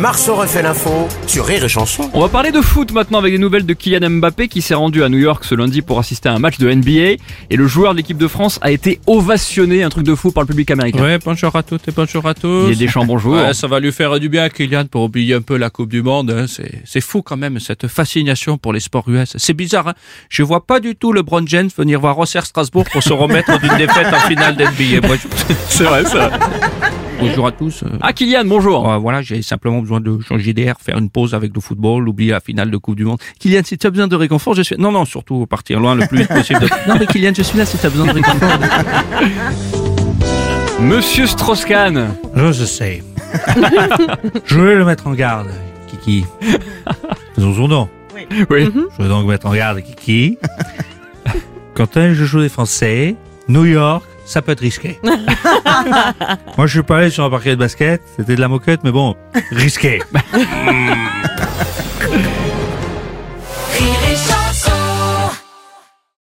Marceau refait l'info sur Rire et Chanson. On va parler de foot maintenant avec des nouvelles de Kylian Mbappé qui s'est rendu à New York ce lundi pour assister à un match de NBA et le joueur de l'équipe de France a été ovationné, un truc de fou par le public américain. Ouais, bonjour à toutes et bonjour à tous. Il y a des champs bonjour. Ouais, ça va lui faire du bien, Kylian, pour oublier un peu la Coupe du Monde. hein. C'est, c'est fou quand même, cette fascination pour les sports US. C'est bizarre, hein. Je vois pas du tout LeBron James venir voir Auxerre Strasbourg pour se remettre d'une défaite en finale d'NBA. Moi, je- C'est vrai ça. Bonjour à tous. Ah Kylian, bonjour. euh, voilà, j'ai simplement besoin de changer d'air, faire une pause avec le football, oublier la finale de Coupe du Monde. Kylian, si tu as besoin de réconfort, je suis... Non, non, surtout partir loin le plus vite possible. de- Non, mais Kylian, je suis là si tu as besoin de réconfort. Monsieur Strauss-Kahn. Je, je sais. je vais le mettre en garde, Kiki. Faisons son nom. Oui. Je vais donc mettre en garde Kiki. Quand je joue des Français, New York, ça peut être risqué. Moi, je suis pas allé sur un parquet de basket, c'était de la moquette, mais bon, risqué.